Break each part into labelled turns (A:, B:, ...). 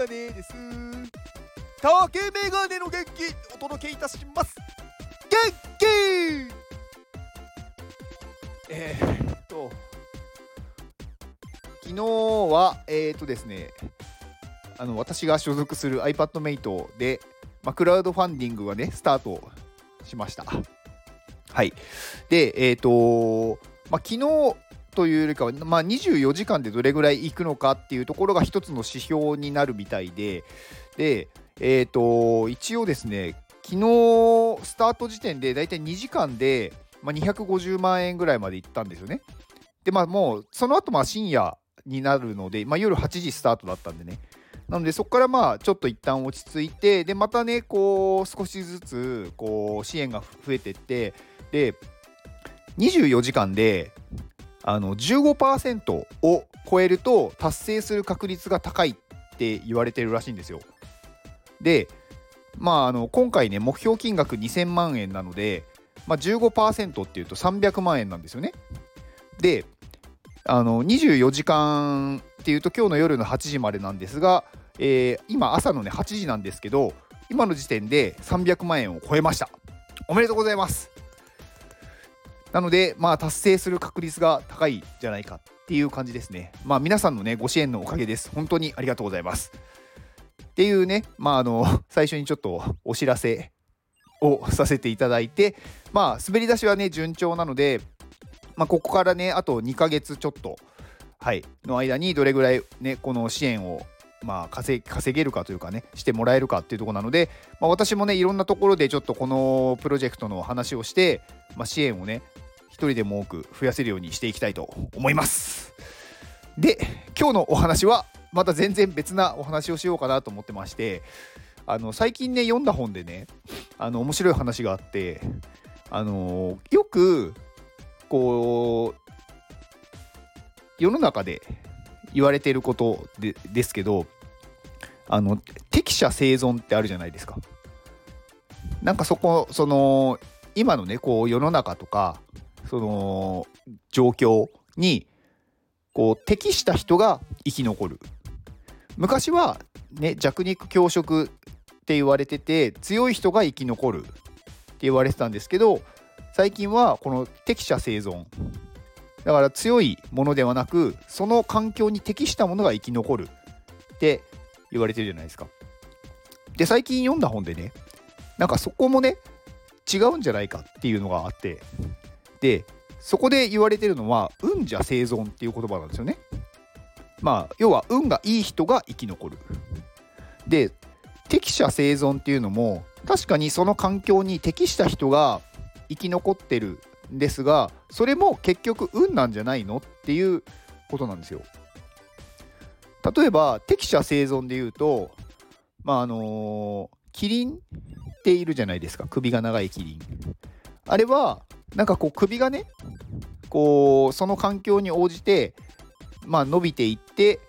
A: ガネです。竹メガネの元気お届けいたします。元気!えー、っと昨日はえー、っとですねあの私が所属する iPadMate で、まあ、クラウドファンディングがねスタートしました。はい。でえー、っとまあ昨日というよりかは、まあ、24時間でどれぐらい行くのかっていうところが一つの指標になるみたいで、で、えっ、ー、と、一応ですね、昨日スタート時点でだいたい2時間で、まあ、250万円ぐらいまで行ったんですよね。で、まあもう、その後まあ深夜になるので、まあ、夜8時スタートだったんでね。なのでそこからまあちょっと一旦落ち着いてでまたねこう少しずつこう支援が増えてってで24時間であの15%を超えると達成する確率が高いって言われてるらしいんですよ。で、まあ、あの今回ね目標金額2000万円なので、まあ、15%っていうと300万円なんですよね。であの24時間っていうと今日の夜の8時までなんですが、えー、今朝のね8時なんですけど今の時点で300万円を超えました。おめでとうございます。なので、まあ、達成する確率が高いじゃないかっていう感じですね。まあ、皆さんのね、ご支援のおかげです。本当にありがとうございます。っていうね、まあ、あの、最初にちょっとお知らせをさせていただいて、まあ、滑り出しはね、順調なので、まあ、ここからね、あと2ヶ月ちょっと、はい、の間にどれぐらいね、この支援をまあ、稼げるかというかねしてもらえるかっていうとこなので、まあ、私もねいろんなところでちょっとこのプロジェクトの話をして、まあ、支援をね一人でも多く増やせるようにしていきたいと思います。で今日のお話はまた全然別なお話をしようかなと思ってましてあの最近ね読んだ本でねあの面白い話があってあのよくこう世の中で言われていることでですけどあの適者生存ってあるじゃないですか。なんかそこその今のねこう世の中とかその状況にこう適した人が生き残る。昔はね弱肉強食って言われてて強い人が生き残るって言われてたんですけど最近はこの適者生存だから強いものではなくその環境に適したものが生き残るって言われてるじゃないですか。で最近読んだ本でねなんかそこもね違うんじゃないかっていうのがあってでそこで言われてるのは運者生存っていう言葉なんですよね。まあ要は運がいい人が生き残る。で適者生存っていうのも確かにその環境に適した人が生き残ってるですがそれも結局運なんじゃないのっていうことなんですよ。例えば適者生存で言うとまああのキリンっているじゃないですか首が長いキリン。あれはなんかこう首がねこうその環境に応じてまあ伸びていって、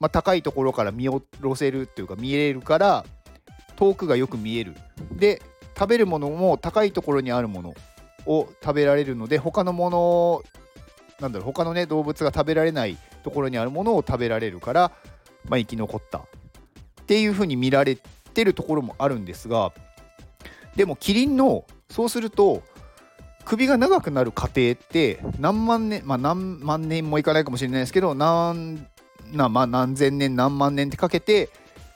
A: まあ、高いところから見下ろせるっていうか見えるから遠くがよく見える。で食べるものも高いところにあるものを食べられるので他のものなんだろう他のね動物が食べられないところにあるものを食べられるから、まあ、生き残ったっていうふうに見られてるところもあるんですがでもキリンのそうすると首が長くなる過程って何万年まあ何万年もいかないかもしれないですけど何な、まあ、何千年何万年ってかけて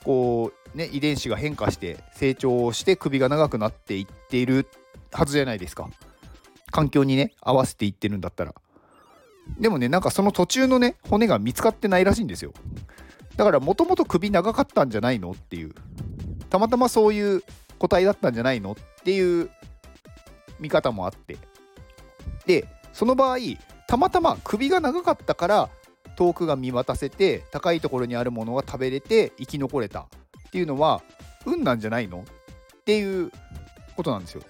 A: こうね遺伝子が変化して成長して首が長くなっていっているはずじゃないですか。環境にね合わせていってるんだったら。でもねなんかその途中のね骨が見つかってないらしいんですよ。だからもともと首長かったんじゃないのっていう。たまたまそういう個体だったんじゃないのっていう見方もあって。でその場合たまたま首が長かったから遠くが見渡せて高いところにあるものが食べれて生き残れたっていうのは運なんじゃないのっていうことなんですよ。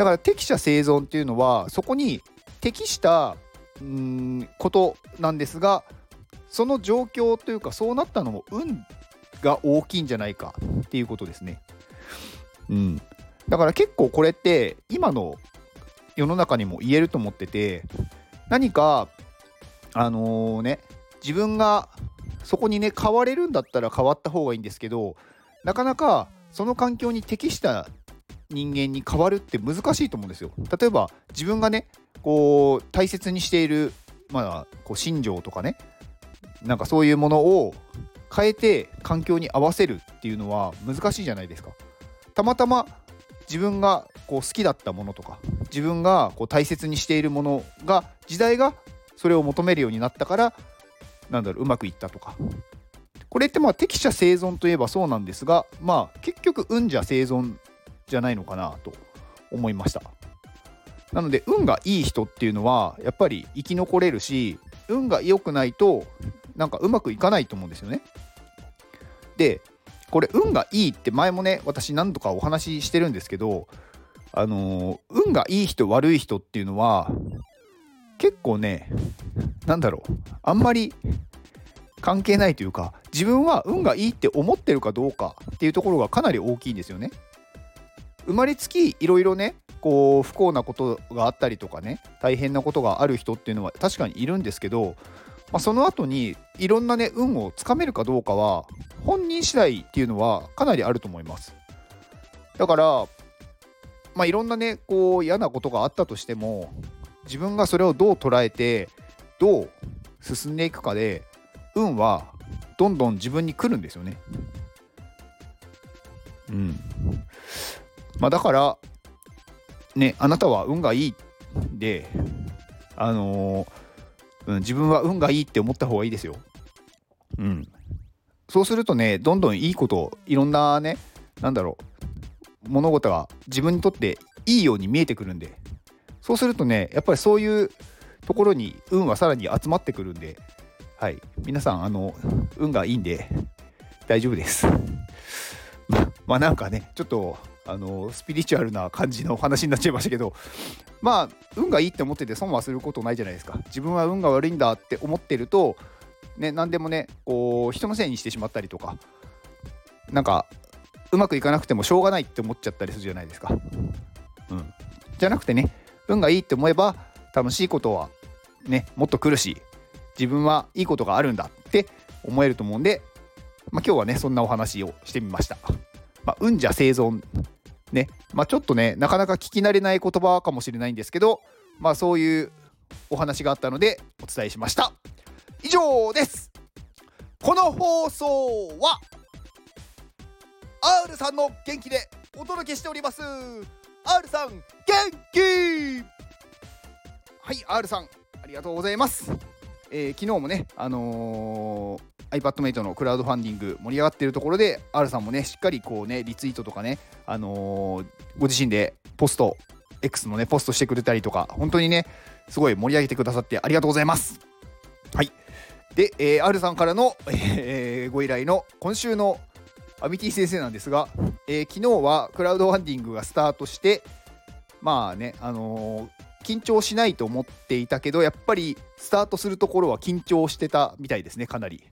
A: だから適者生存っていうのはそこに適したうんことなんですがその状況というかそうなったのも運が大きいんじゃないかっていうことですね。うん、だから結構これって今の世の中にも言えると思ってて何かあのー、ね自分がそこにね変われるんだったら変わった方がいいんですけどなかなかその環境に適した人間に変わるって難しいと思うんですよ。例えば自分がねこう大切にしているまあこう信条とかねなんかそういうものを変えて環境に合わせるっていうのは難しいじゃないですか。たまたま自分がこう好きだったものとか自分がこう大切にしているものが時代がそれを求めるようになったからなんだろううまくいったとかこれってまあ適者生存といえばそうなんですがまあ結局運じゃ生存じゃないのかなと思いましたなので運がいい人っていうのはやっぱり生き残れるし運が良くないとなんかうまくいかないと思うんですよねでこれ運がいいって前もね私何度かお話ししてるんですけどあのー、運がいい人悪い人っていうのは結構ね何だろうあんまり関係ないというか自分は運がいいって思ってるかどうかっていうところがかなり大きいんですよね。生まれつきいろいろねこう不幸なことがあったりとかね大変なことがある人っていうのは確かにいるんですけどまあ、その後にいろんなね運をつかめるかどうかは本人次第っていうのはかなりあると思います。だからまあいろんなねこう嫌なことがあったとしても自分がそれをどう捉えてどう進んでいくかで運はどんどん自分に来るんですよね。うん。まあだからねあなたは運がいいであのーうん、自分は運がいいって思った方がいいですよ。うん。そうするとね、どんどんいいこと、いろんなね、なんだろう、物事が自分にとっていいように見えてくるんで、そうするとね、やっぱりそういうところに運はさらに集まってくるんで、はい、皆さん、あの、運がいいんで、大丈夫です。まあなんかね、ちょっとあのスピリチュアルな感じのお話になっちゃいましたけどまあ運がいいって思ってて損はすることないじゃないですか。自分は運が悪いんだって思ってるとね何でもねこう人のせいにしてしまったりとかなんかうまくいかなくてもしょうがないって思っちゃったりするじゃないですか。うん。じゃなくてね運がいいって思えば楽しいことはねもっと来るし自分はいいことがあるんだって思えると思うんで、まあ、今日はねそんなお話をしてみました。まあ、運じゃ生存ね、まあ、ちょっとね、なかなか聞き慣れない言葉かもしれないんですけど、まあ、そういうお話があったのでお伝えしました。以上です。この放送は R さんの元気でお届けしております。R さん元気はい R さんありがとうございます。えー、昨日もね、あのー iPadMate のクラウドファンディング盛り上がってるところで R さんもねしっかりこうねリツイートとかね、あのー、ご自身でポスト X のねポストしてくれたりとか本当にねすごい盛り上げてくださってありがとうございます。はい。で、えー、R さんからの、えー、ご依頼の今週のアミティ先生なんですが、えー、昨日はクラウドファンディングがスタートしてまあねあのー緊張しないと思っていたけどやっぱりスタートするところは緊張してたみたいですねかなり。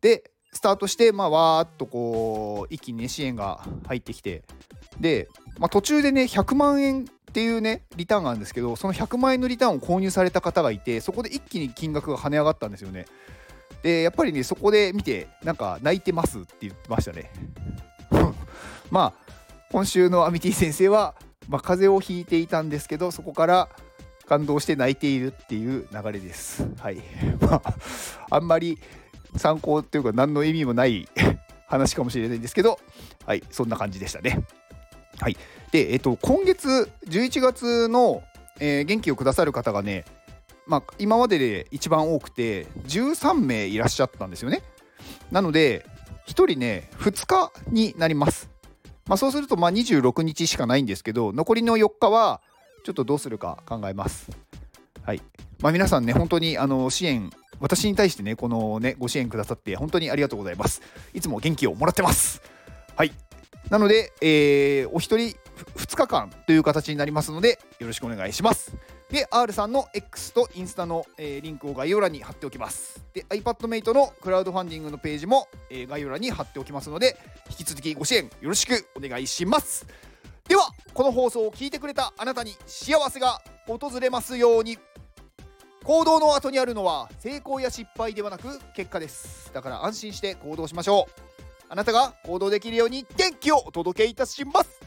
A: でスタートしてまあわーっとこう一気にね支援が入ってきて。で、まあ、途中でね100万円っていうねリターンがあるんですけどその100万円のリターンを購入された方がいてそこで一気に金額が跳ね上がったんですよね。でやっぱりねそこで見てなんか泣いてますって言ってましたね。まあ今週のアミティ先生は、まあ、風邪をひいていたんですけどそこから感動して泣いているっていう流れです。はい。あ、んまり参考っていうか何の意味もない 話かもしれないんですけど、はい、そんな感じでしたね。はい。で、えっと、今月11月の、えー、元気をくださる方がね、まあ、今までで一番多くて13名いらっしゃったんですよね。なので、1人ね、2日になります。まあ、そうすると、まあ、26日しかないんですけど、残りの4日は、ちょっとどうするか考えます。はい。まあ、皆さんね、本当にあの支援私に対してね、このね、ご支援くださって本当にありがとうございます。いつも元気をもらってます。はい。なので、えー、お一人2日間という形になりますので、よろしくお願いします。で、R さんの X とインスタの、えー、リンクを概要欄に貼っておきます。で、iPadMate のクラウドファンディングのページも、えー、概要欄に貼っておきますので、引き続きご支援よろしくお願いします。では、この放送を聞いてくれたあなたに幸せが訪れますように。行動の後にあるのは成功や失敗ではなく結果ですだから安心して行動しましょうあなたが行動できるように元気をお届けいたします